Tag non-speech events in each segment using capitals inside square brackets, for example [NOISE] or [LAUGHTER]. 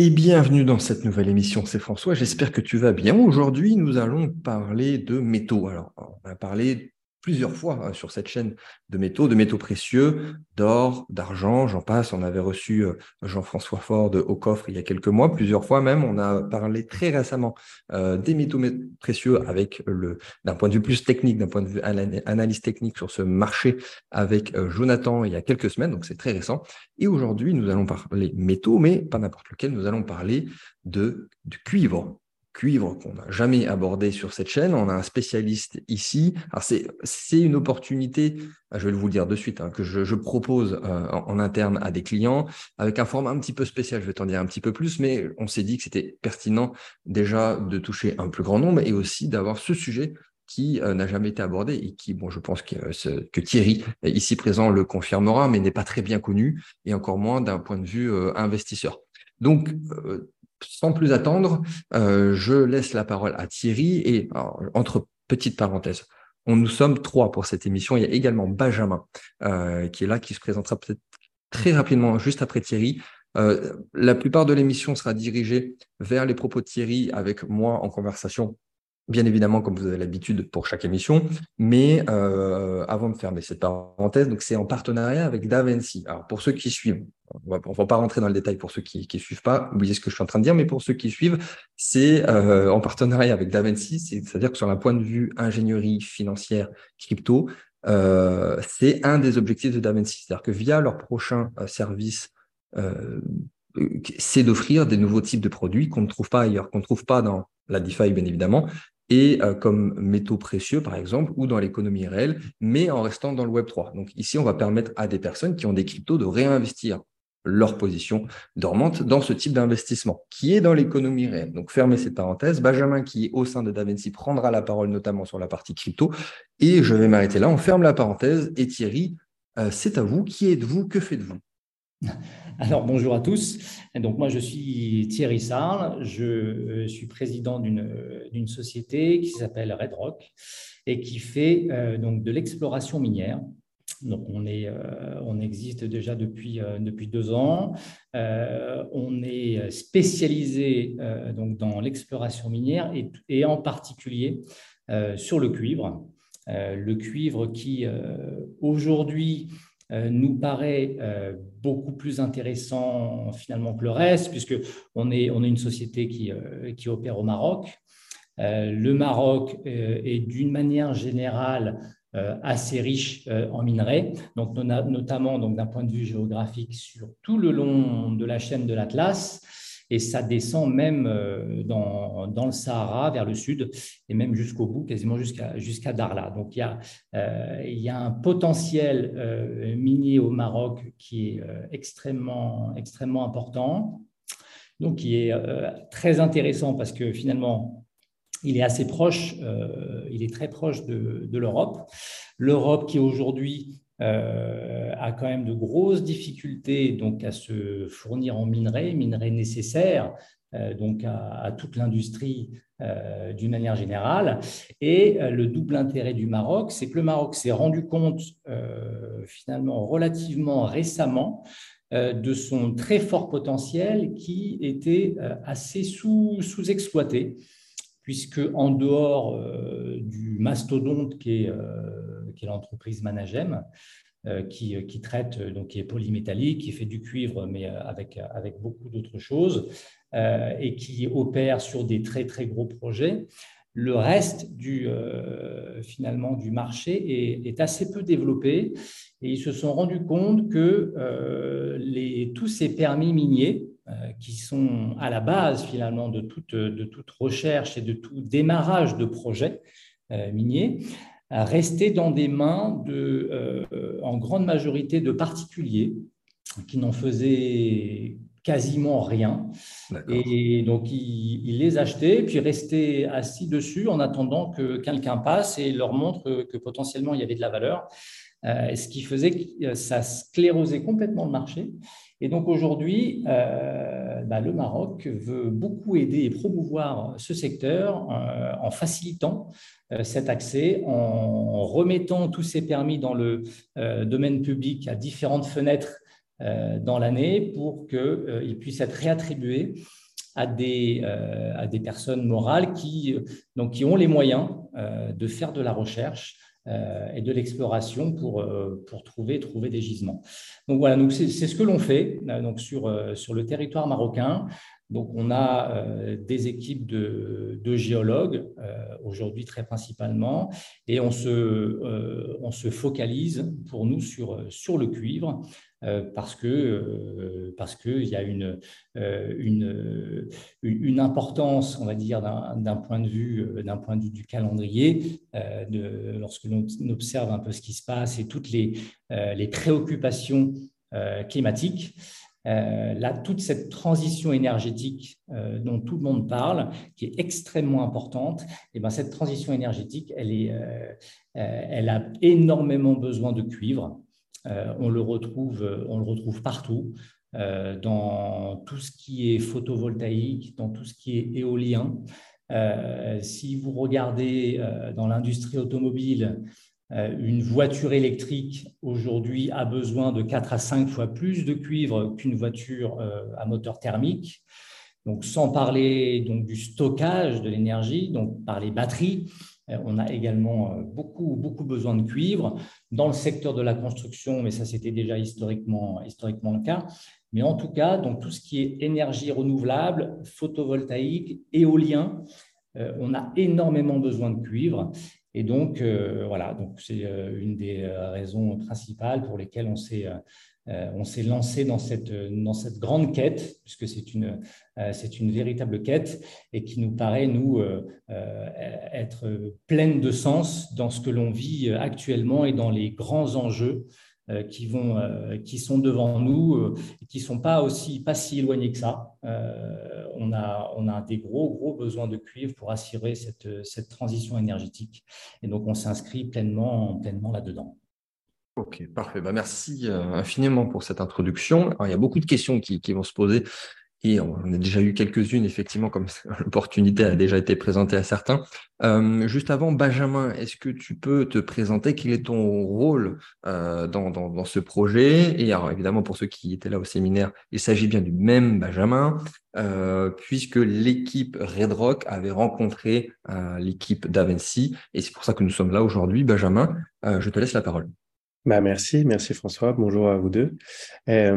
Et bienvenue dans cette nouvelle émission, c'est François, j'espère que tu vas bien. Aujourd'hui, nous allons parler de métaux. Alors, on a parlé plusieurs fois hein, sur cette chaîne de métaux, de métaux précieux, d'or, d'argent, j'en passe. On avait reçu euh, Jean-François Ford au coffre il y a quelques mois, plusieurs fois même. On a parlé très récemment euh, des métaux précieux avec le, d'un point de vue plus technique, d'un point de vue analyse technique sur ce marché avec euh, Jonathan il y a quelques semaines, donc c'est très récent. Et aujourd'hui, nous allons parler métaux, mais pas n'importe lequel, nous allons parler de, du cuivre cuivre qu'on n'a jamais abordé sur cette chaîne. On a un spécialiste ici. Alors c'est une opportunité, je vais vous le dire de suite, hein, que je, propose euh, en, interne à des clients avec un format un petit peu spécial. Je vais t'en dire un petit peu plus, mais on s'est dit que c'était pertinent déjà de toucher un plus grand nombre et aussi d'avoir ce sujet qui euh, n'a jamais été abordé et qui, bon, je pense que, euh, que, Thierry, ici présent, le confirmera, mais n'est pas très bien connu et encore moins d'un point de vue investisseur. Donc, sans plus attendre, euh, je laisse la parole à Thierry et entre petites parenthèses, on, nous sommes trois pour cette émission. Il y a également Benjamin euh, qui est là, qui se présentera peut-être très rapidement juste après Thierry. Euh, la plupart de l'émission sera dirigée vers les propos de Thierry avec moi en conversation bien évidemment, comme vous avez l'habitude pour chaque émission. Mais euh, avant de fermer cette parenthèse, donc c'est en partenariat avec DaVinci. Alors pour ceux qui suivent, on ne va pas rentrer dans le détail pour ceux qui ne suivent pas, oubliez ce que je suis en train de dire, mais pour ceux qui suivent, c'est euh, en partenariat avec DaVinci, c'est-à-dire que sur un point de vue ingénierie financière crypto, euh, c'est un des objectifs de DaVinci. C'est-à-dire que via leur prochain service, c'est d'offrir des nouveaux types de produits qu'on ne trouve pas ailleurs, qu'on ne trouve pas dans la DeFi, bien évidemment, et euh, comme métaux précieux, par exemple, ou dans l'économie réelle, mais en restant dans le Web 3. Donc ici, on va permettre à des personnes qui ont des cryptos de réinvestir leur position dormante dans ce type d'investissement, qui est dans l'économie réelle. Donc, fermez cette parenthèse. Benjamin, qui est au sein de Davinci, prendra la parole notamment sur la partie crypto. Et je vais m'arrêter là. On ferme la parenthèse. Et Thierry, euh, c'est à vous. Qui êtes-vous? Que faites-vous? [LAUGHS] Alors bonjour à tous. Donc moi je suis Thierry Sarle, je euh, suis président d'une société qui s'appelle Red Rock et qui fait euh, donc de l'exploration minière. Donc on, est, euh, on existe déjà depuis, depuis deux ans. on est spécialisé donc dans l'exploration minière et, en particulier sur le cuivre. le cuivre qui aujourd'hui euh, nous paraît euh, beaucoup plus intéressant finalement que le reste, puisque on est, on est une société qui, euh, qui opère au Maroc. le Maroc est d'une manière générale assez riche en minerais, donc notamment donc d'un point de vue géographique sur tout le long de la chaîne de l'Atlas et ça descend même euh, dans, le Sahara vers le sud et même jusqu'au bout, quasiment jusqu'à Darla. Donc il y, a, euh, un potentiel euh, minier au Maroc qui est extrêmement, extrêmement important, donc qui est très intéressant parce que finalement, il est assez proche, il est très proche de, de l'Europe. L'Europe qui aujourd'hui a quand même de grosses difficultés donc à se fournir en minerais, minerais nécessaires euh, donc à, toute l'industrie euh, d'une manière générale. Et le double intérêt du Maroc, c'est que le Maroc s'est rendu compte finalement relativement récemment de son très fort potentiel qui était assez sous-exploité, puisque en dehors du mastodonte qui est est l'entreprise Managem, euh, qui, euh, traite, euh, donc qui est polymétallique, qui fait du cuivre, mais avec, beaucoup d'autres choses, et qui opère sur des très, très gros projets. Le reste du, finalement, du marché est, assez peu développé et ils se sont rendus compte que tous ces permis miniers, qui sont à la base finalement de toute, de toute recherche et de tout démarrage de projets miniers, rester dans des mains de, euh, en grande majorité de particuliers qui n'en faisaient quasiment rien. Et donc, ils, les achetaient, puis restaient assis dessus en attendant que quelqu'un passe et leur montre que potentiellement il y avait de la valeur. Euh, ce qui faisait que ça sclérosait complètement le marché. Et donc aujourd'hui, euh, bah, le Maroc veut beaucoup aider et promouvoir ce secteur euh, en facilitant euh, cet accès, en remettant tous ces permis dans le domaine public à différentes fenêtres dans l'année pour qu'il puisse être réattribué à des, à des personnes morales qui, donc, qui ont les moyens de faire de la recherche et de l'exploration pour, pour trouver, trouver des gisements. Donc voilà, donc c'est ce que l'on fait donc sur, sur le territoire marocain. Donc, on a euh, des équipes de, géologues, euh, aujourd'hui très principalement, et on se, euh, on se focalise pour nous sur, sur le cuivre, parce que parce qu'il y a une, une, une, importance, on va dire, d'un point de vue point de vue du calendrier, de, lorsque l'on observe un peu ce qui se passe et toutes les, les préoccupations climatiques. Euh, là, toute cette transition énergétique euh, dont tout le monde parle, qui est extrêmement importante, et eh ben, cette transition énergétique, elle, est, euh, elle a énormément besoin de cuivre. On, le retrouve, on le retrouve partout, dans tout ce qui est photovoltaïque, dans tout ce qui est éolien. si vous regardez dans l'industrie automobile, euh, une voiture électrique aujourd'hui a besoin de 4 à 5 fois plus de cuivre qu'une voiture euh, à moteur thermique. Donc, sans parler donc, du stockage de l'énergie, donc par les batteries, euh, on a également beaucoup, beaucoup besoin de cuivre. Dans le secteur de la construction, mais ça c'était déjà historiquement, historiquement le cas. Mais en tout cas, donc, tout ce qui est énergie renouvelable, photovoltaïque, éolien, on a énormément besoin de cuivre. Et donc, euh, voilà, donc c'est euh, une des euh, raisons principales pour lesquelles on s'est on s'est lancé dans cette, dans cette grande quête, puisque c'est une, c'est une véritable quête et qui nous paraît, nous, être pleine de sens dans ce que l'on vit actuellement et dans les grands enjeux euh, qui, vont, euh, qui sont devant nous euh, et qui ne sont pas, aussi, pas si éloignés que ça. on, a, on a des gros, gros besoins de cuivre pour assurer cette, cette transition énergétique. Et donc, on s'inscrit pleinement, pleinement là-dedans. Ok, parfait. Bah, merci infiniment pour cette introduction. il y a beaucoup de questions qui, vont se poser et on a déjà eu quelques-unes, effectivement, comme [LAUGHS] l'opportunité a déjà été présentée à certains. Euh, juste avant, Benjamin, est-ce que tu peux te présenter? Quel est ton rôle euh, dans, ce projet? Et alors, évidemment, pour ceux qui étaient là au séminaire, il s'agit bien du même Benjamin, euh, puisque l'équipe Red Rock avait rencontré l'équipe d'Avency. Et c'est pour ça que nous sommes là aujourd'hui. Benjamin, je te laisse la parole. Bah merci, merci François. Bonjour à vous deux. et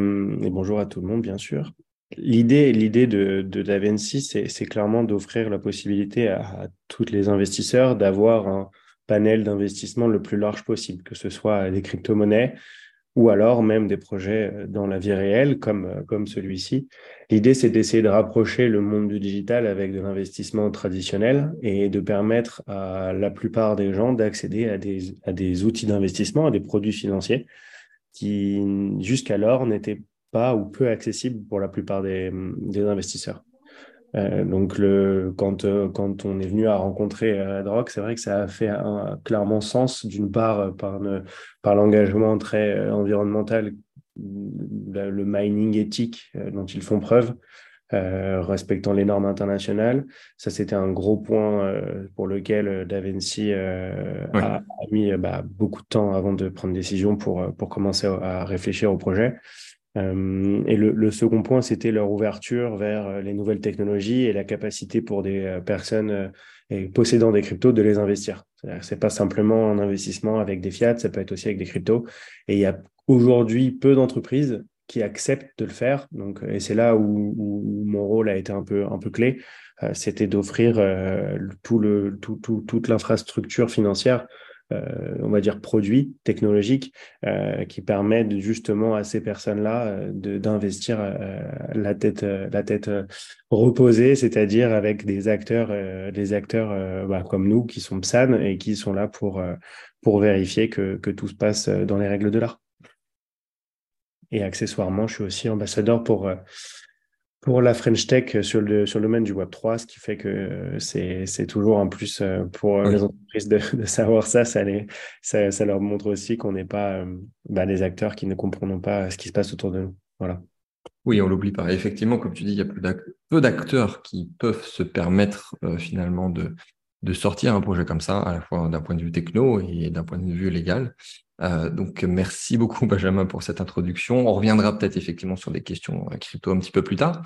bonjour à tout le monde, bien sûr. L'idée, l'idée de, de DaVinci, c'est clairement d'offrir la possibilité à, tous les investisseurs d'avoir un panel d'investissement le plus large possible, que ce soit des crypto-monnaies ou alors même des projets euh, dans la vie réelle comme, euh, comme celui-ci. L'idée, c'est d'essayer de rapprocher le monde du digital avec de l'investissement traditionnel et de permettre à la plupart des gens d'accéder à des, à des outils d'investissement, à des produits financiers qui jusqu'alors n'étaient pas ou peu accessible pour la plupart des, des investisseurs. Euh, donc, le, quand, euh, quand on est venu à rencontrer euh, Adrock, c'est vrai que ça a fait un, clairement sens, d'une part euh, par, par l'engagement très environnemental, le mining éthique dont ils font preuve, respectant les normes internationales. Ça, c'était un gros point pour lequel Davinci a, mis bah, beaucoup de temps avant de prendre décision pour, pour commencer à réfléchir au projet. Euh, et le, second point, c'était leur ouverture vers euh, les nouvelles technologies et la capacité pour des euh, personnes possédant des cryptos de les investir. C'est pas simplement un investissement avec des fiat, ça peut être aussi avec des cryptos. Et il y a aujourd'hui peu d'entreprises qui acceptent de le faire. Donc, et c'est là où, mon rôle a été un peu, un peu clé. c'était d'offrir tout le, tout, tout, toute l'infrastructure financière euh, on va dire, produits technologiques euh, qui permettent justement à ces personnes-là euh, d'investir la tête, la tête reposée, c'est-à-dire avec des acteurs, des acteurs bah, comme nous qui sont PSAN et qui sont là pour, pour vérifier que, que tout se passe dans les règles de l'art. Et accessoirement, je suis aussi ambassadeur pour pour la French Tech sur le, sur le domaine du Web3, ce qui fait que c'est toujours un plus euh, pour les entreprises de, de, savoir ça. Ça, les, ça, ça, leur montre aussi qu'on n'est pas euh, bah, des acteurs qui ne comprennent pas ce qui se passe autour de nous. Voilà. Oui, on l'oublie pas. Effectivement, comme tu dis, il y a peu d'acteurs qui peuvent se permettre euh, finalement de, de sortir un projet comme ça, à la fois d'un point de vue techno et d'un point de vue légal. Donc, merci beaucoup, [LAUGHS] Benjamin, pour cette introduction. On reviendra peut-être effectivement sur des questions crypto un petit peu plus tard.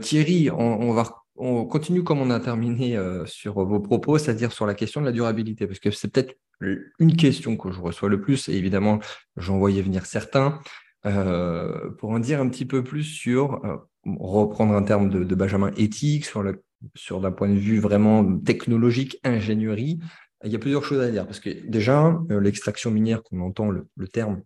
Thierry, on, va on continue comme on a terminé sur vos propos, c'est-à-dire sur la question de la durabilité, parce que c'est peut-être une question que je reçois le plus, et évidemment, j'en voyais venir certains, pour en dire un petit peu plus sur, reprendre un terme de, Benjamin, éthique, sur, sur d'un point de vue vraiment technologique, ingénierie. Il y a plusieurs choses à dire, parce que déjà, l'extraction minière, qu'on entend le terme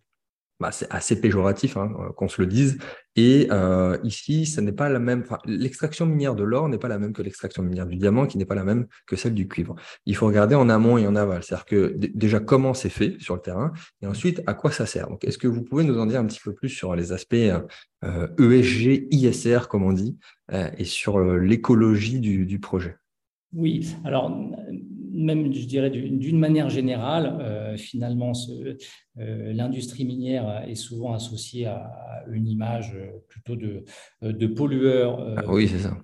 bah, c'est assez péjoratif, hein, euh, qu'on se le dise. Et euh, ici, ce n'est pas la même. L'extraction minière de l'or n'est pas la même que l'extraction minière du diamant, qui n'est pas la même que celle du cuivre. Il faut regarder en amont et en aval, c'est-à-dire que déjà comment c'est fait sur le terrain, et ensuite à quoi ça sert. Donc, est-ce que vous pouvez nous en dire un petit peu plus sur les aspects euh, ESG, euh, e ISR, comme on dit, euh, et sur l'écologie du, du projet? Oui. Alors même, je dirais, d'une manière générale, euh, finalement, euh, l'industrie minière est souvent associée à une image plutôt de, de pollueur ah oui, c'est ça.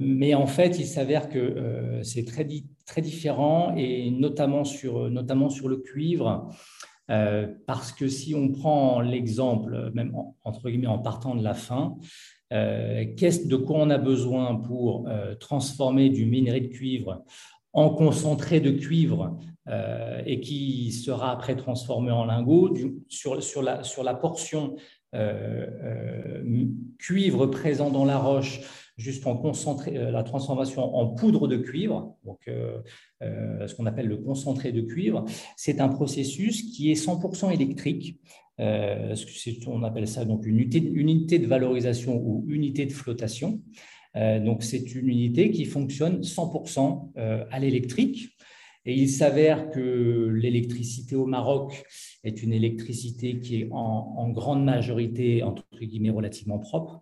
mais en fait, il s'avère que c'est très, très différent, et notamment sur, notamment sur le cuivre. parce que si on prend l'exemple, même entre guillemets en partant de la fin, de quoi on a besoin pour transformer du minerai de cuivre en concentré de cuivre euh, et qui sera après transformé en lingot sur, la, portion euh, euh, cuivre présent dans la roche, juste en concentré, la transformation en poudre de cuivre, donc ce qu'on appelle le concentré de cuivre, c'est un processus qui est 100% électrique. on appelle ça donc une unité de valorisation ou unité de flottation. Euh, donc, c'est une unité qui fonctionne 100% euh, à l'électrique. Et il s'avère que l'électricité au Maroc est une électricité qui est en, grande majorité, entre guillemets, relativement propre,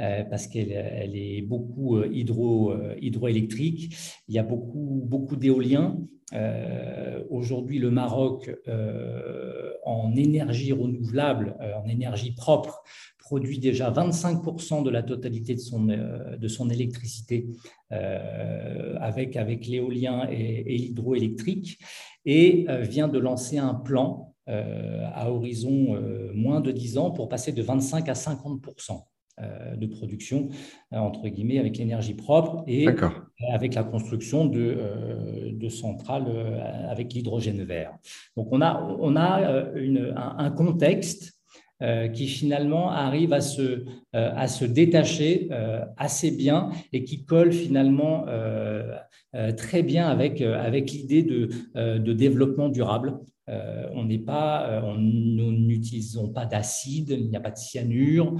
euh, parce qu'elle elle est beaucoup hydro, hydroélectrique. Il y a beaucoup, beaucoup d'éoliens. Aujourd'hui, le Maroc, en énergie renouvelable, en énergie propre, produit déjà 25% de la totalité de son, euh, de son électricité euh, avec, avec l'éolien et, l'hydroélectrique et euh, vient de lancer un plan à horizon moins de 10 ans pour passer de 25 à 50% de production, entre guillemets, avec l'énergie propre et avec la construction de, de centrales avec l'hydrogène vert. Donc on a, on a une, un, contexte qui finalement arrive à se, euh, détacher euh, assez bien et qui colle finalement très bien avec, l'idée de, de développement durable. on n'est pas, nous n'utilisons pas d'acide, il n'y a pas de cyanure.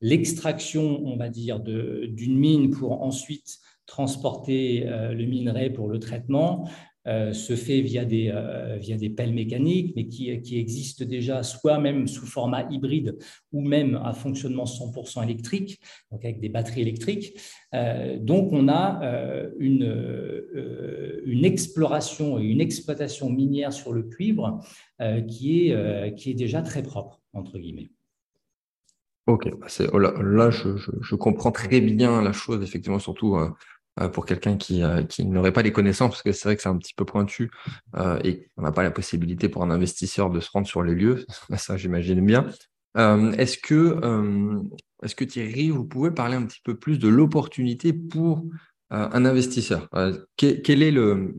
L'extraction, on va dire, d'une mine pour ensuite transporter le minerai pour le traitement euh, se fait via des, euh, via des pelles mécaniques, mais qui, qui existent déjà soit même sous format hybride ou même à fonctionnement 100% électrique, donc avec des batteries électriques. Euh, donc on a une, une exploration et une exploitation minière sur le cuivre qui, est, qui est déjà très propre, entre guillemets. Ok, bah, oh là, là je, je, comprends très bien la chose, effectivement, surtout pour quelqu'un qui, euh, qui n'aurait pas les connaissances, parce que c'est vrai que c'est un petit peu pointu euh, et on n'a pas la possibilité pour un investisseur de se rendre sur les lieux, [LAUGHS] ça j'imagine bien. est-ce que, est-ce que Thierry, vous pouvez parler un petit peu plus de l'opportunité pour un investisseur. Quel, est le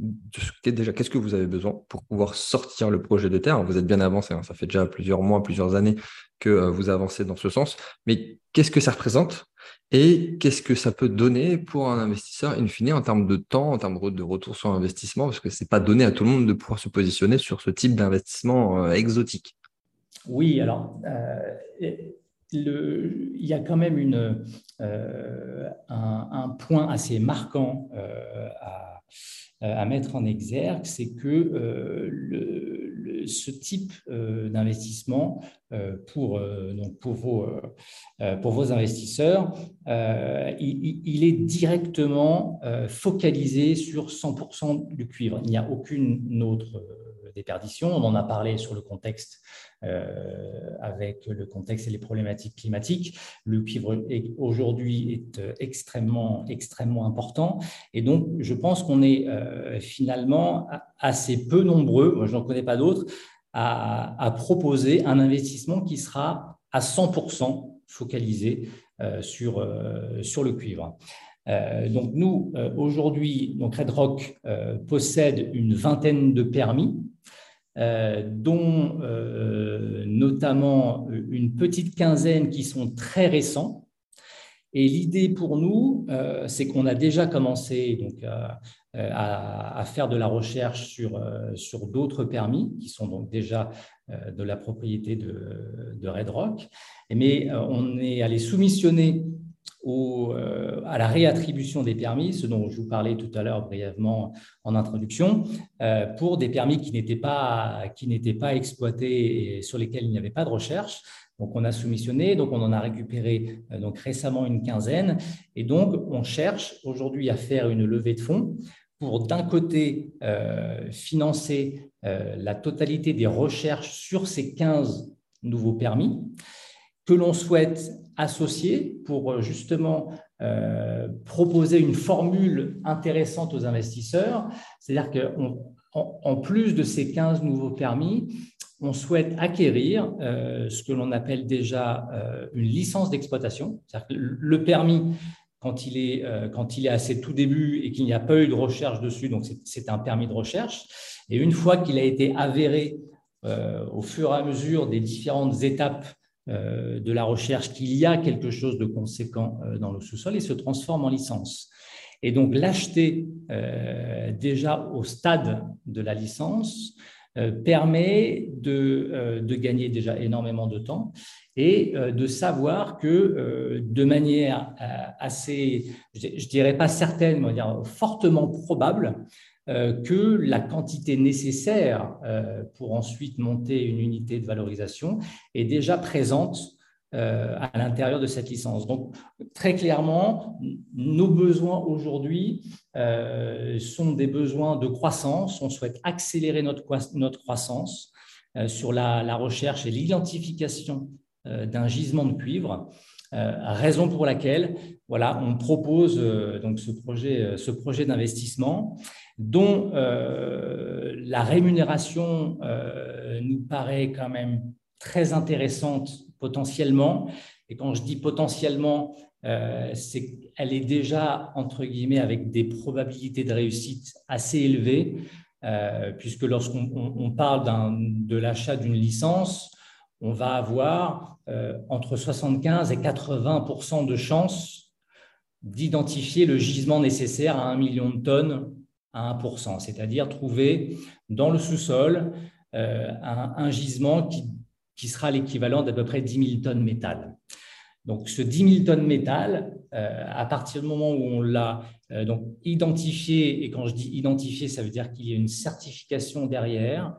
déjà qu'est-ce que vous avez besoin pour pouvoir sortir le projet de terre? Vous êtes bien avancé, hein, ça fait déjà plusieurs mois, plusieurs années que vous avancez dans ce sens. Mais qu'est-ce que ça représente? Et qu'est-ce que ça peut donner pour un investisseur, in fine, en termes de temps, en termes de retour sur investissement, parce que ce n'est pas donné à tout le monde de pouvoir se positionner sur ce type d'investissement euh, exotique. Oui, alors, euh, il y a quand même une, euh, un, point assez marquant à, à, mettre en exergue, c'est que le, ce type euh, d'investissement euh, euh, pour, vos, pour vos investisseurs, il, est directement focalisé sur 100% du cuivre. Il n'y a aucune autre des. On en a parlé sur le contexte avec le contexte et les problématiques climatiques. Le cuivre aujourd'hui est extrêmement, extrêmement important. Et donc, je pense qu'on est finalement assez peu nombreux, moi je n'en connais pas d'autres, à, proposer un investissement qui sera à 100% focalisé sur, sur le cuivre. Euh, donc nous, euh, aujourd'hui, donc Red Rock euh, possède une vingtaine de permis, dont notamment une petite quinzaine qui sont très récents. Et l'idée pour nous, c'est qu'on a déjà commencé donc, à, faire de la recherche sur, sur d'autres permis qui sont donc déjà de la propriété de, de Red Rock. Mais on est allé soumissionner euh, à la réattribution des permis, ce dont je vous parlais tout à l'heure brièvement en introduction, euh, pour des permis qui n'étaient pas, qui pas exploités et sur lesquels il n'y avait pas de recherche. Donc, on a soumissionné, donc on en a récupéré euh, donc récemment une quinzaine, et donc on cherche aujourd'hui à faire une levée de fonds pour d'un côté financer la totalité des recherches sur ces 15 nouveaux permis, que l'on souhaite associer pour euh, justement euh, proposer une formule intéressante aux investisseurs. C'est-à-dire qu'en en plus de ces 15 nouveaux permis, on souhaite acquérir euh, ce que l'on appelle déjà une licence d'exploitation. Le permis, quand il, est, quand il est à ses tout débuts et qu'il n'y a pas eu de recherche dessus, donc c'est un permis de recherche. Et une fois qu'il a été avéré au fur et à mesure des différentes étapes de la recherche qu'il y a quelque chose de conséquent euh, dans le sous-sol et se transforme en licence. Et donc l'acheter euh, déjà au stade de la licence permet de, de, gagner déjà énormément de temps et de savoir que de manière assez, je dirais pas certaine, mais fortement probable, euh, que la quantité nécessaire euh, pour ensuite monter une unité de valorisation est déjà présente euh, à l'intérieur de cette licence. Donc, très clairement, nos besoins aujourd'hui sont des besoins de croissance. On souhaite accélérer notre, croissance sur la, la, recherche et l'identification d'un gisement de cuivre. raison pour laquelle voilà, on propose donc ce projet, ce projet d'investissement dont euh, la rémunération euh, nous paraît quand même très intéressante potentiellement. Et quand je dis potentiellement, euh, c'est qu'elle est déjà, entre guillemets, avec des probabilités de réussite assez élevées, puisque lorsqu'on parle de l'achat d'une licence, on va avoir entre 75 et 80% de chances d'identifier le gisement nécessaire à un million de tonnes à 1%, c'est-à-dire trouver dans le sous-sol euh, un, gisement qui, qui sera l'équivalent d'à peu près 10 000 tonnes métal. Donc, ce 10 000 tonnes métal, euh, à partir du moment où on l'a euh, donc identifié, et quand je dis identifié, ça veut dire qu'il y a une certification derrière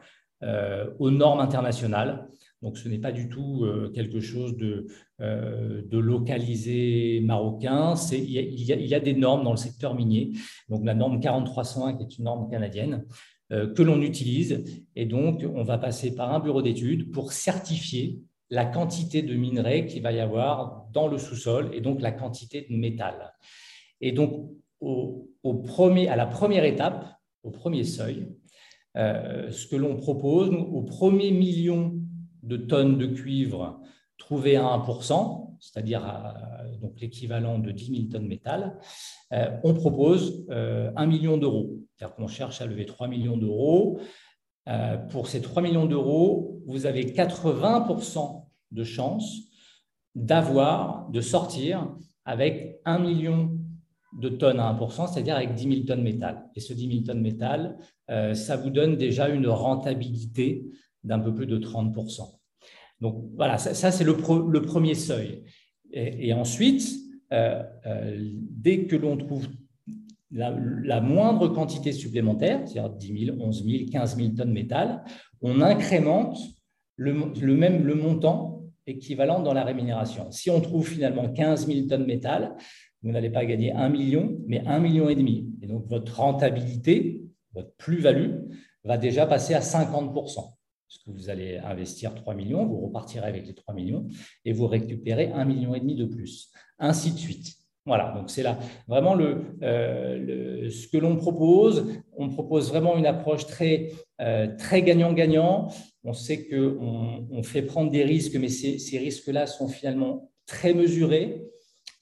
aux normes internationales. Donc, ce n'est pas du tout quelque chose de, de localisé marocain. Il y, a, des normes dans le secteur minier. Donc, la norme 4301, qui est une norme canadienne, que l'on utilise. Et donc, on va passer par un bureau d'études pour certifier la quantité de minerais qu'il va y avoir dans le sous-sol et donc la quantité de métal. Et donc, au, premier, à la première étape, au premier seuil, ce que l'on propose, au premier million de tonnes de cuivre trouvées à 1%, c'est-à-dire donc l'équivalent de 10 000 tonnes de métal, euh, on propose 1 euh, million d'euros. C'est-à-dire qu'on cherche à lever 3 millions d'euros. Euh, pour ces 3 millions d'euros, vous avez 80% de chances d'avoir, de sortir avec 1 million de tonnes à 1%, c'est-à-dire avec 10 000 tonnes de métal. Et ce 10 000 tonnes de métal, ça vous donne déjà une rentabilité d'un peu plus de 30%. Donc voilà, ça, c'est le, premier seuil. Et, ensuite, euh, euh, dès que l'on trouve la, moindre quantité supplémentaire, c'est-à-dire 10 000, 11 000, 15 000 tonnes métal, on incrémente le, même le montant équivalent dans la rémunération. Si on trouve finalement 15 000 tonnes métal, vous n'allez pas gagner 1 million, mais 1 million et demi. Et donc votre rentabilité, votre plus-value, va déjà passer à 50%. Parce que vous allez investir 3 millions, vous repartirez avec les 3 millions et vous récupérez 1,5 million de plus. Ainsi de suite. Voilà, donc c'est là vraiment euh, le, ce que l'on propose. On propose vraiment une approche très, euh, très gagnant-gagnant. On sait qu'on on fait prendre des risques, mais ces, ces risques-là sont finalement très mesurés.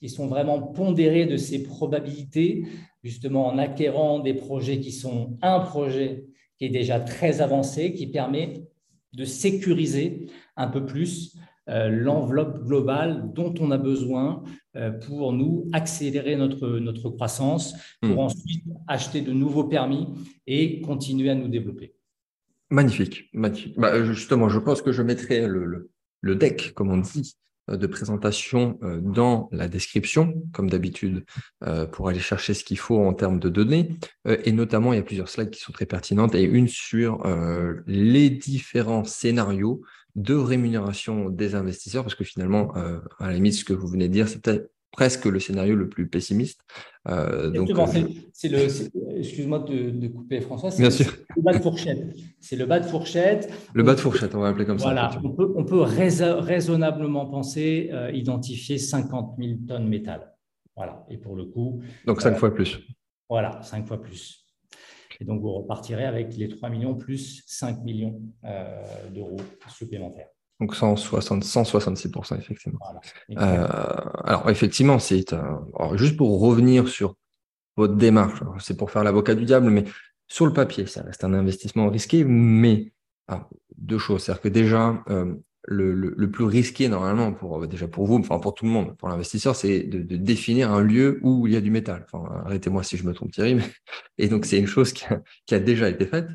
Ils sont vraiment pondérés de ces probabilités, justement en acquérant des projets qui sont un projet qui est déjà très avancé, qui permet de sécuriser un peu plus euh, l'enveloppe globale dont on a besoin euh, pour nous accélérer notre, notre croissance, pour hmm. ensuite acheter de nouveaux permis et continuer à nous développer. Magnifique, magnifique. Bah, justement, je pense que je mettrai le, le, deck, comme on dit, euh, de présentation dans la description, comme d'habitude, pour aller chercher ce qu'il faut en termes de données. Et notamment, il y a plusieurs slides qui sont très pertinentes et une sur les différents scénarios de rémunération des investisseurs, parce que finalement, euh, à la limite, ce que vous venez de dire, c'était presque le scénario le plus pessimiste. Euh, donc, euh, c'est le, excuse-moi de, couper François, c'est le, bas de fourchette. C'est le bas de fourchette. Le bas de fourchette, on va appeler comme ça. On peut, on peut raisonnablement penser identifier 50 000 tonnes métal. Voilà, et pour le coup. Donc 5 fois plus. Voilà, 5 fois plus. Et donc, vous repartirez avec les 3 millions plus 5 millions euh, d'euros supplémentaires. Donc 160, 166%, effectivement. Euh, alors, effectivement, c'est juste pour revenir sur votre démarche, c'est pour faire l'avocat du diable, mais sur le papier, ça reste un investissement risqué, mais deux choses. C'est-à-dire que déjà, euh, le, plus risqué normalement pour déjà pour vous, enfin pour tout le monde, pour l'investisseur, c'est de, définir un lieu où il y a du métal. Enfin, arrêtez-moi si je me trompe, Thierry. Mais... Et donc c'est une chose qui a, déjà été faite.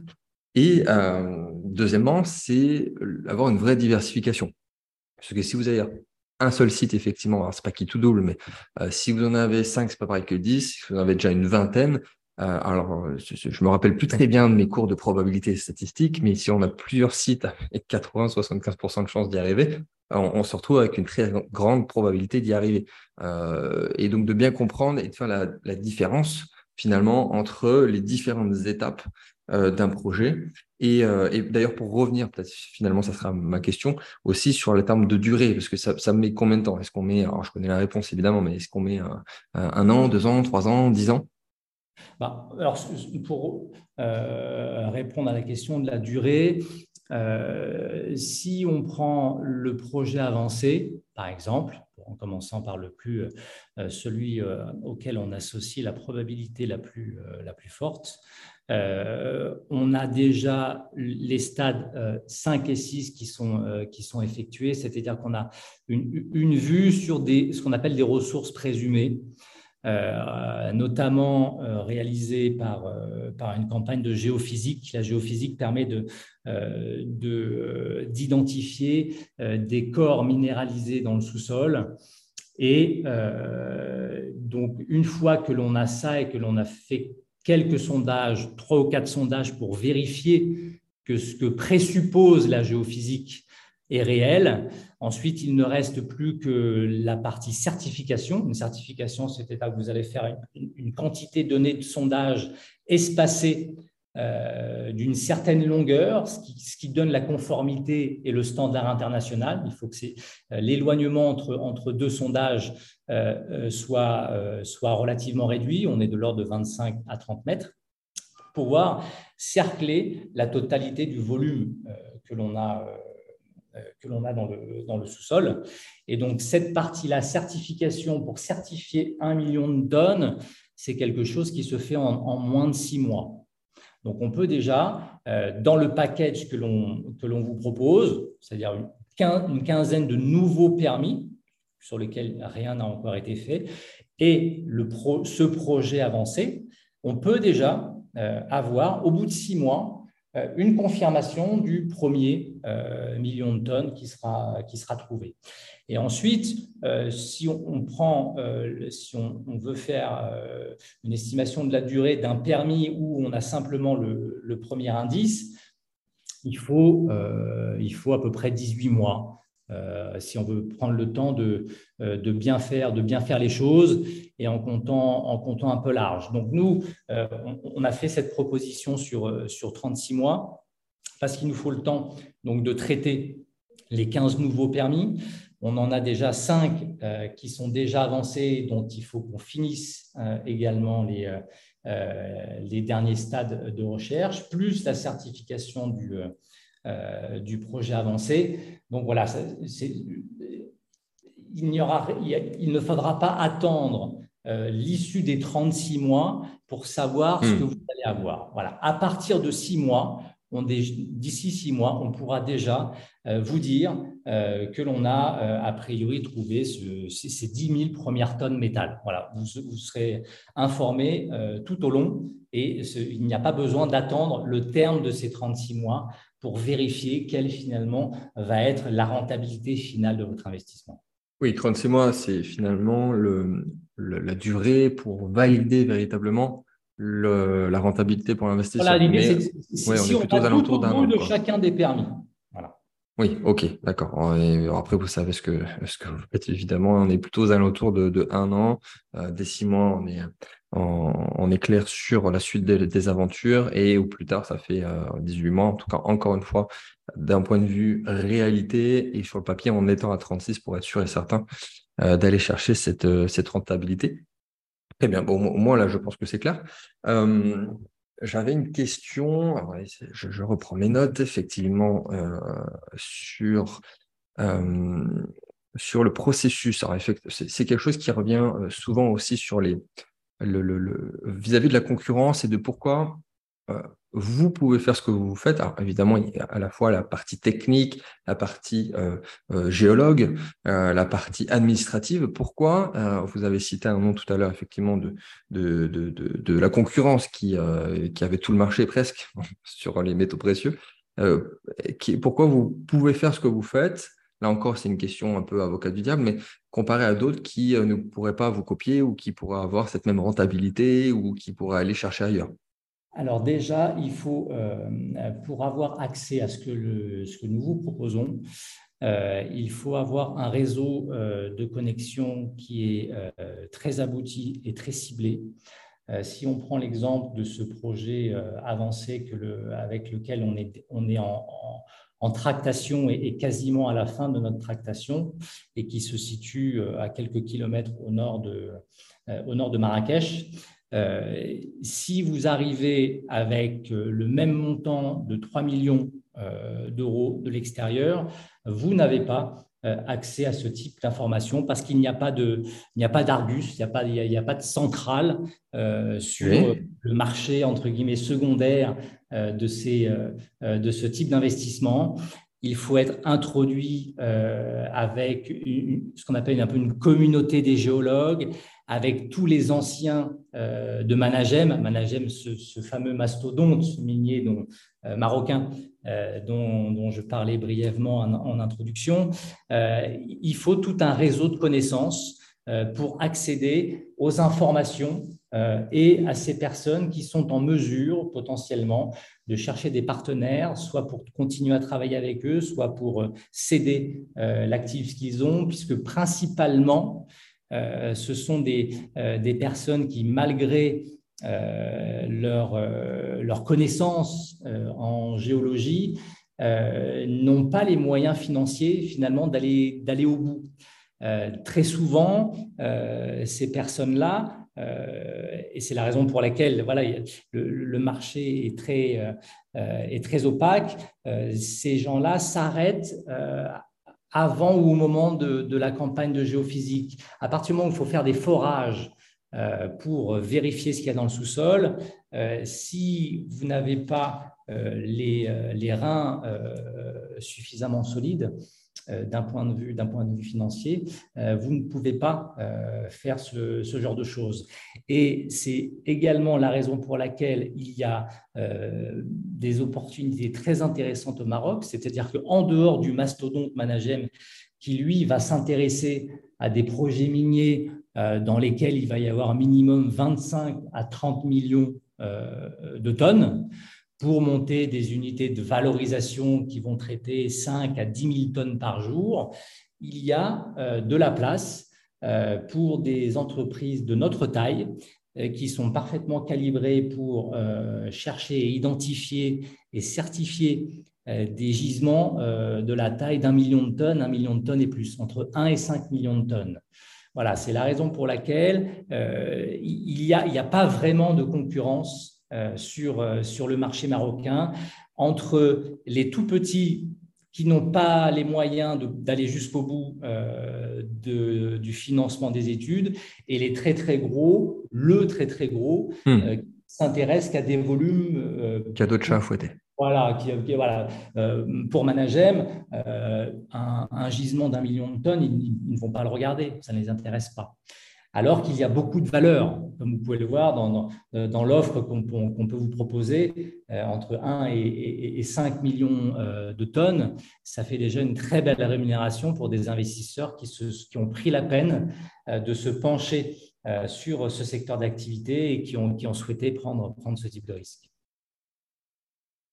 Et euh, deuxièmement, c'est avoir une vraie diversification. Parce que si vous avez un seul site, effectivement, c'est pas qui tout double, mais euh, si vous en avez cinq, c'est pas pareil que 10. Si vous en avez déjà une vingtaine, euh, alors, je, me rappelle plus très bien de mes cours de probabilité statistique, mais si on a plusieurs sites avec 80-75% de chances d'y arriver, on, se retrouve avec une très grande probabilité d'y arriver. Euh, et donc de bien comprendre et de faire la, différence finalement entre les différentes étapes euh, d'un projet. Et, d'ailleurs, pour revenir, peut-être finalement, ça sera ma question aussi sur le terme de durée, parce que ça, met combien de temps? Est-ce qu'on met, alors je connais la réponse évidemment, mais est-ce qu'on met un an, deux ans, trois ans, dix ans? Bah, alors, pour euh, répondre à la question de la durée, euh, si on prend le projet avancé, par exemple, en commençant par le plus, euh, celui auquel on associe la probabilité la plus, plus forte, on a déjà les stades 5 et 6 qui sont, qui sont effectués, c'est-à-dire qu'on a une, une, vue sur des, ce qu'on appelle des ressources présumées. Euh, notamment euh, réalisé par, euh, par une campagne de géophysique. La géophysique permet d'identifier de, des corps minéralisés dans le sous-sol. Et donc, une fois que l'on a ça et que l'on a fait quelques sondages, trois ou quatre sondages pour vérifier que ce que présuppose la géophysique est réel. Ensuite, il ne reste plus que la partie certification. Une certification, c'est-à-dire que vous allez faire une, quantité donnée de sondage espacée euh, d'une certaine longueur, ce qui, donne la conformité et le standard international. Il faut que euh, l'éloignement entre, deux sondages euh, soit, relativement réduit. On est de l'ordre de 25 à 30 mètres pour pouvoir cercler la totalité du volume que l'on a que l'on a dans le, sous-sol. Et donc, cette partie-là, certification pour certifier un million de tonnes, c'est quelque chose qui se fait en, moins de six mois. Donc, on peut déjà, euh, dans le package que l'on vous propose, c'est-à-dire une, quinzaine de nouveaux permis sur lesquels rien n'a encore été fait, et le ce projet avancé, on peut déjà euh, avoir, au bout de six mois, euh, une confirmation du premier euh, million de tonnes qui sera, qui sera trouvé. Et ensuite, euh, si on, prend, si on, veut faire une estimation de la durée d'un permis où on a simplement le, premier indice, il faut, il faut à peu près 18 mois si on veut prendre le temps de, de, bien faire, de bien faire les choses et en comptant, un peu large. Donc nous, on, a fait cette proposition sur, sur 36 mois parce qu'il nous faut le temps donc, de traiter les 15 nouveaux permis. On en a déjà 5 qui sont déjà avancés, dont il faut qu'on finisse également les, euh, les derniers stades de recherche, plus la certification du, euh, du projet avancé. Donc voilà, il, aura, il, ne faudra pas attendre euh, l'issue des 36 mois pour savoir ce hmm. que vous allez avoir. Voilà. À partir de 6 mois, d'ici six mois, on pourra déjà euh, vous dire euh, que l'on a euh, a priori trouvé ces, 10 000 premières tonnes métal. Voilà, vous, serez informé tout au long et il n'y a pas besoin d'attendre le terme de ces 36 mois pour vérifier quelle finalement va être la rentabilité finale de votre investissement. Oui, 36 mois, c'est finalement le, la durée pour valider véritablement la rentabilité pour l'investisseur. Voilà, ouais, on est plutôt alentours d'un de chacun des permis. Oui, ok, d'accord. Après, vous savez ce que, ce que vous faites, évidemment. On est plutôt aux alentours de, de un an. Euh, des six mois, on est, on, est clair sur la suite des, aventures. Et au plus tard, ça fait 18 euh, mois. En tout cas, encore une fois, d'un point de vue réalité et sur le papier, en étant à 36 pour être sûr et certain euh, d'aller chercher cette, cette rentabilité. Très bien. Bon, moins, là, je pense que c'est clair. Euh, j'avais une question. je, reprends mes notes, effectivement, euh, sur, euh, sur le processus. c'est quelque chose qui revient souvent aussi sur les vis-à-vis -vis de la concurrence et de pourquoi vous pouvez faire ce que vous faites. Alors, évidemment, il y a à la fois la partie technique, la partie euh, euh, géologue, euh, la partie administrative. Pourquoi Vous avez cité un nom tout à l'heure, effectivement, de, de, de, de, la concurrence qui, qui avait tout le marché presque [LAUGHS] sur les métaux précieux. Pourquoi vous pouvez faire ce que vous faites? Là encore, c'est une question un peu avocat du diable, mais comparé à d'autres qui ne pourraient pas vous copier ou qui pourraient avoir cette même rentabilité ou qui pourraient aller chercher ailleurs. Alors déjà, il faut, euh, pour avoir accès à ce que, nous vous proposons, euh, il faut avoir un réseau euh, de connexion qui est très abouti et très ciblé. si on prend l'exemple de ce projet avancé avec lequel on est, en, tractation et, quasiment à la fin de notre tractation et qui se situe à quelques kilomètres au nord de Marrakech, euh, si vous arrivez avec euh, le même montant de 3 millions euh, d'euros de l'extérieur, vous n'avez pas accès à ce type d'information parce qu'il n'y a pas de, il n'y a pas d'argus, il n'y a pas, il a, pas de centrale sur le marché entre guillemets secondaire de ces, de ce type d'investissement. Il faut être introduit avec ce qu'on appelle un peu une communauté des géologues avec tous les anciens euh, de Managem, Managem, ce, fameux mastodonte minier dont, euh, marocain euh, dont, je parlais brièvement en, introduction, il faut tout un réseau de connaissances pour accéder aux informations et à ces personnes qui sont en mesure potentiellement de chercher des partenaires, soit pour continuer à travailler avec eux, soit pour céder l'actif qu'ils ont, puisque principalement, euh, ce sont euh, des, personnes qui, malgré euh, leur, leur connaissance en géologie, n'ont pas les moyens financiers finalement d'aller au bout. Très souvent, ces personnes-là, et c'est la raison pour laquelle voilà, le, marché est très, est très opaque, ces gens-là s'arrêtent avant ou au moment de, la campagne de géophysique. À partir du moment où il faut faire des forages euh, pour vérifier ce qu'il y a dans le sous-sol, euh, si vous n'avez pas euh, les, reins suffisamment solides, euh, d'un point, de vue, point de vue financier, euh, vous ne pouvez pas euh, faire ce, genre de choses. Et c'est également la raison pour laquelle il y a des opportunités très intéressantes au Maroc, c'est-à-dire qu'en dehors du mastodonte Managem, qui lui va s'intéresser à des projets miniers dans lesquels il va y avoir minimum 25 à 30 millions de tonnes, pour monter des unités de valorisation qui vont traiter 5 à 10 000 tonnes par jour, il y a de la place pour des entreprises de notre taille qui sont parfaitement calibrées pour chercher identifier et certifier des gisements de la taille d'un million de tonnes, un million de tonnes et plus, entre 1 et 5 millions de tonnes. Voilà, c'est la raison pour laquelle il n'y a, pas vraiment de concurrence euh, sur, euh, sur le marché marocain entre les tout petits qui n'ont pas les moyens d'aller jusqu'au bout euh, de, du financement des études et les très très gros, le très très gros, hmm. qui s'intéressent qu'à des volumes. qui a d'autres chats à fouetter. Voilà, qui, voilà. pour Managem, un, un, gisement d'un million de tonnes, ils, ils, ne vont pas le regarder, ça ne les intéresse pas alors qu'il y a beaucoup de valeur, comme vous pouvez le voir dans, dans, l'offre qu'on peut vous proposer, euh, entre 1 et, 5 millions euh, de tonnes, ça fait déjà une très belle rémunération pour des investisseurs qui, ont pris la peine euh, de se pencher sur ce secteur d'activité et qui ont, souhaité prendre, ce type de risque.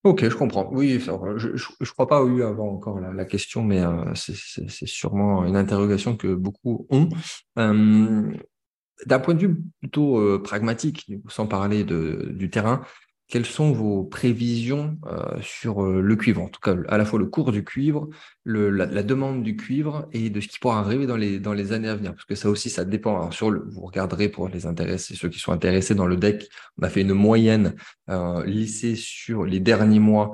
Ok, je comprends. Oui, je ne crois pas eu encore la, question, mais c'est sûrement une interrogation que beaucoup ont. D'un point de vue plutôt euh, pragmatique, sans parler du terrain, quelles sont vos prévisions euh, sur euh, le cuivre? En tout cas, à la fois le cours du cuivre, la, demande du cuivre et de ce qui pourra arriver dans les, dans les années à venir? Parce que ça aussi, ça dépend. Alors, sur le, vous regarderez pour les intéressés, ceux qui sont intéressés dans le deck, on a fait une moyenne lissée sur les derniers mois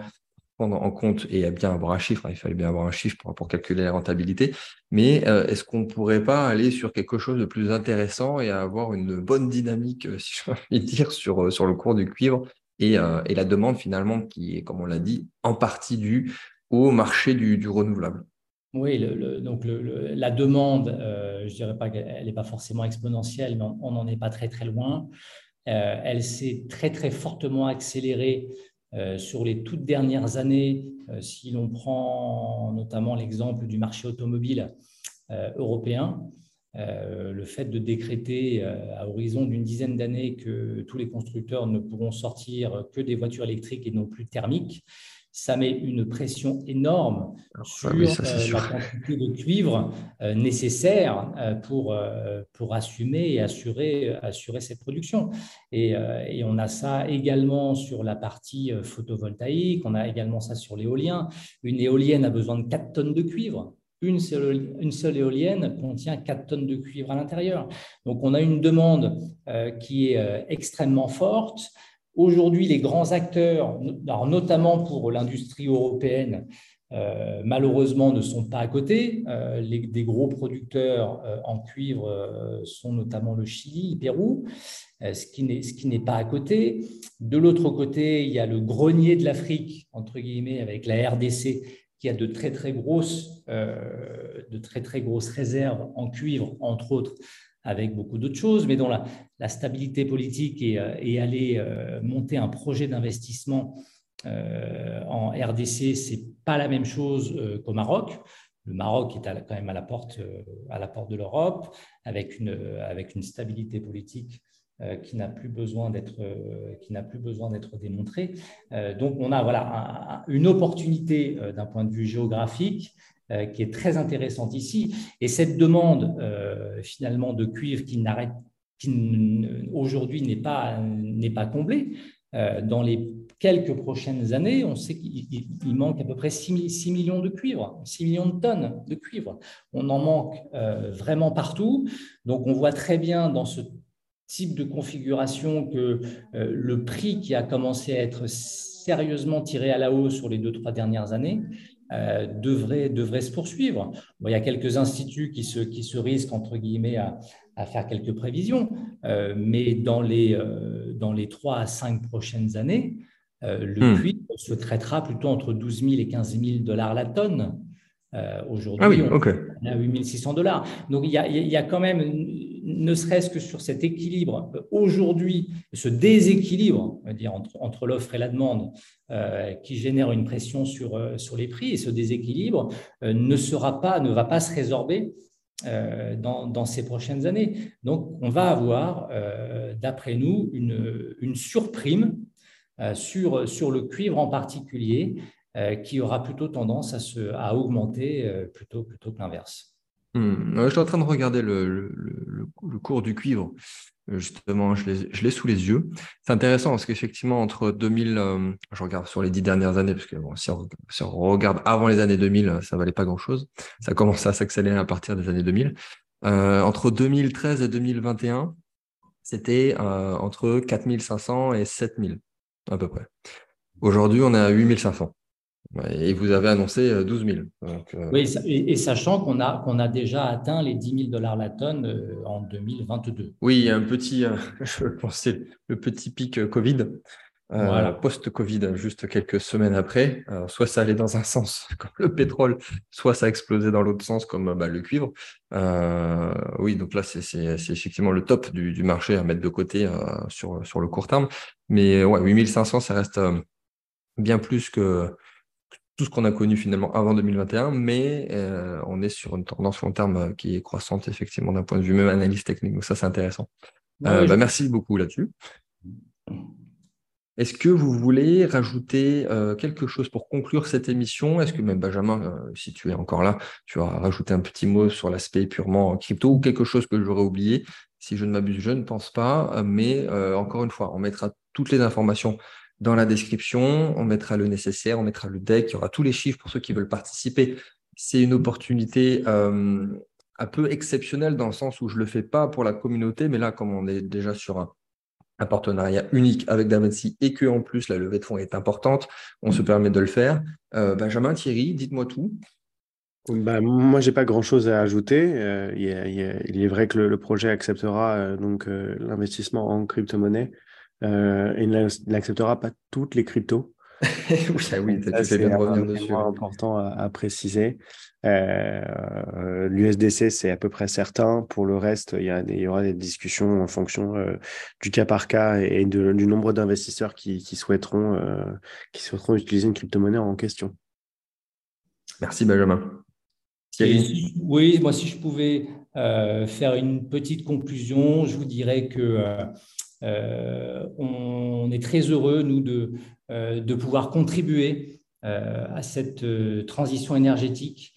prendre en compte et bien avoir un chiffre, hein, il fallait bien avoir un chiffre pour, pour calculer la rentabilité, mais euh, est-ce qu'on ne pourrait pas aller sur quelque chose de plus intéressant et avoir une bonne dynamique, euh, [LAUGHS] si je puis dire, sur, euh, sur le cours du cuivre et, et, la demande finalement qui est, comme on l'a dit, en partie due au marché du, du renouvelable? Oui, donc la demande, je ne dirais pas qu'elle n'est pas forcément exponentielle, mais on n'en est pas très très loin. elle s'est très très fortement accélérée euh, sur les toutes dernières années, euh, si l'on prend notamment l'exemple du marché automobile euh, européen, le fait de décréter à horizon d'une dizaine d'années que tous les constructeurs ne pourront sortir que des voitures électriques et non plus thermiques, ça met une pression énorme sur euh, la quantité de cuivre euh, nécessaire euh, pour, pour assumer et assurer, assurer cette production. Et, et, on a ça également sur la partie photovoltaïque, on a également ça sur l'éolien. Une éolienne a besoin de 4 tonnes de cuivre. Une seule, une seule, éolienne contient 4 tonnes de cuivre à l'intérieur. Donc on a une demande qui est extrêmement forte. Aujourd'hui, les grands acteurs, notamment pour l'industrie européenne, euh, malheureusement ne sont pas à côté. Euh, les, des gros producteurs euh, en cuivre sont notamment le Chili, le Pérou, ce qui n'est pas à côté. De l'autre côté, il y a le grenier de l'Afrique, entre guillemets, avec la RDC, qui a de très très grosses, de très très grosses réserves en cuivre, entre autres, avec beaucoup d'autres choses, mais dont la, stabilité politique et, euh, aller euh, monter un projet d'investissement euh, en RDC, c'est pas la même chose qu'au Maroc. Le Maroc est quand même à la porte, à la porte de l'Europe, avec une, avec une stabilité politique qui n'a plus besoin d'être qui n'a plus besoin d'être démontrée. donc on a voilà une opportunité d'un point de vue géographique qui est très intéressante ici. Et cette demande euh, finalement de cuivre qui aujourd'hui n'est pas, pas comblée, euh, dans les quelques prochaines années, on sait qu'il manque à peu près 6, millions de cuivre, 6 millions de tonnes de cuivre. On en manque vraiment partout. Donc on voit très bien dans ce type de configuration que le prix qui a commencé à être sérieusement tiré à la hausse sur les deux, trois dernières années euh, devrait, devrait se poursuivre. il y a quelques instituts qui se, qui se risquent, entre guillemets, à, à faire quelques prévisions, euh, mais dans les, euh, dans les 3 à 5 prochaines années, le hmm. cuivre se traitera plutôt entre 12 000 et 15 000 dollars la tonne. Aujourd'hui, ah on est à 8 600 dollars. Donc, il y, a, il y a quand même ne serait-ce que sur cet équilibre, aujourd'hui, ce déséquilibre entre, l'offre et la demande euh, qui génère une pression sur, euh, sur les prix, et ce déséquilibre euh, ne, sera pas, ne va pas se résorber dans, ces prochaines années. Donc, on va avoir, d'après nous, une, une surprime sur, le cuivre en particulier, qui aura plutôt tendance à, augmenter plutôt que l'inverse. Hmm. je suis en train de regarder le, cours du cuivre. Justement, je l'ai sous les yeux. C'est intéressant parce qu'effectivement, entre 2000, je regarde sur les dix dernières années, parce que si, on, regarde avant les années 2000, ça valait pas grand-chose. Ça commence à s'accélérer à partir des années 2000. Euh, entre 2013 et 2021, c'était euh, entre 4500 et 7000 à peu près. Aujourd'hui, on est à 8500. Et vous avez annoncé 12 euh, 000. Oui, et, sachant qu'on a, qu'on a déjà atteint les 10 000 dollars la tonne en 2022. Oui, il y a un petit, [LAUGHS] je pensais, le petit pic Covid. Euh, post-Covid, juste quelques semaines après. soit ça allait dans un [LAUGHS] sens, comme le pétrole, soit ça explosait dans l'autre sens, comme bah, le cuivre. Euh, oui, donc là, c'est effectivement le top du, du, marché à mettre de côté euh, sur, sur le court terme. Mais ouais, 8500, ça reste bien plus que tout ce qu'on a connu finalement avant 2021, mais on est sur une tendance long terme qui est croissante, effectivement, d'un point de vue même analyse technique. Donc ça, c'est intéressant. bah, merci beaucoup là-dessus. Est-ce que vous voulez rajouter euh, quelque chose pour conclure cette émission? Est-ce que même Benjamin, euh, si tu es encore là, tu vas rajouter un petit mot sur l'aspect purement crypto ou quelque chose que j'aurais oublié? Si je ne m'abuse, je ne pense pas. Euh, mais encore une fois, on mettra toutes les informations dans la description, on mettra le nécessaire, on mettra le deck, il y aura tous les chiffres pour ceux qui veulent participer. C'est une opportunité un peu exceptionnelle dans le sens où je ne le fais pas pour la communauté, mais là, comme on est déjà sur un partenariat unique avec Davinci et que en plus la levée de fonds est importante, on se permet de le faire. Euh, Benjamin, Thierry, dites-moi tout. Bah, moi, j'ai pas grand-chose à ajouter. Euh, il, est vrai que le, projet acceptera euh, donc l'investissement en crypto-monnaie et il n'acceptera pas toutes les cryptos. [LAUGHS] oui, c'est important à, préciser. Euh, L'USDC, c'est à peu près certain. Pour le reste, il y, aura des discussions en fonction euh, du cas par cas et du nombre d'investisseurs qui, souhaiteront, euh, qui souhaiteront utiliser une crypto-monnaie en question. Merci Benjamin. oui, moi si je pouvais faire une petite conclusion, je vous dirais que on est très heureux, nous, de, euh, pouvoir contribuer euh, à cette euh, transition énergétique,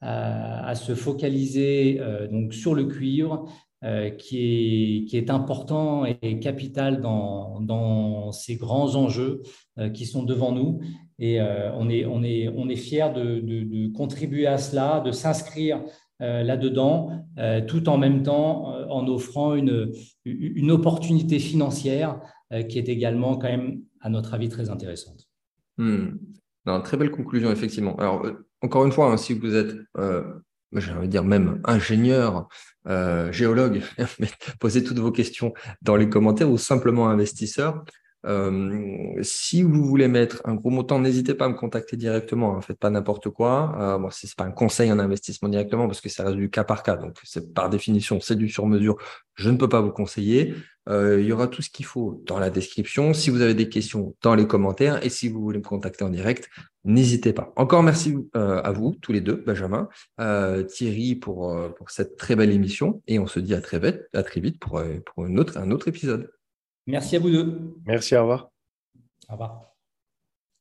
à, se focaliser donc sur le cuivre, qui, est, important et capital dans, ces grands enjeux qui sont devant nous. Et on est, on fiers de, contribuer à cela, de s'inscrire là-dedans, tout en même temps en offrant une, opportunité financière qui est également quand même à notre avis, très intéressante. Hmm. très belle conclusion, effectivement. Alors, euh, encore une fois, hein, si vous êtes, euh, j'ai envie de dire même ingénieur, euh, géologue, [LAUGHS] posez toutes vos questions dans les commentaires ou simplement investisseur. Euh, si vous voulez mettre un gros montant, n'hésitez pas à me contacter directement. Hein, faites pas n'importe quoi. Euh, bon, c'est pas un conseil en investissement directement parce que ça reste du cas par cas. Donc, c'est par définition, c'est du sur-mesure. Je ne peux pas vous conseiller. Euh, il y aura tout ce qu'il faut dans la description. Si vous avez des questions, dans les commentaires. Et si vous voulez me contacter en direct, n'hésitez pas. Encore merci euh, à vous, tous les deux, Benjamin, euh, Thierry, pour, pour cette très belle émission. Et on se dit à très vite, à très vite pour, pour une autre, un autre épisode. Merci à vous deux. Merci, au revoir. Au revoir.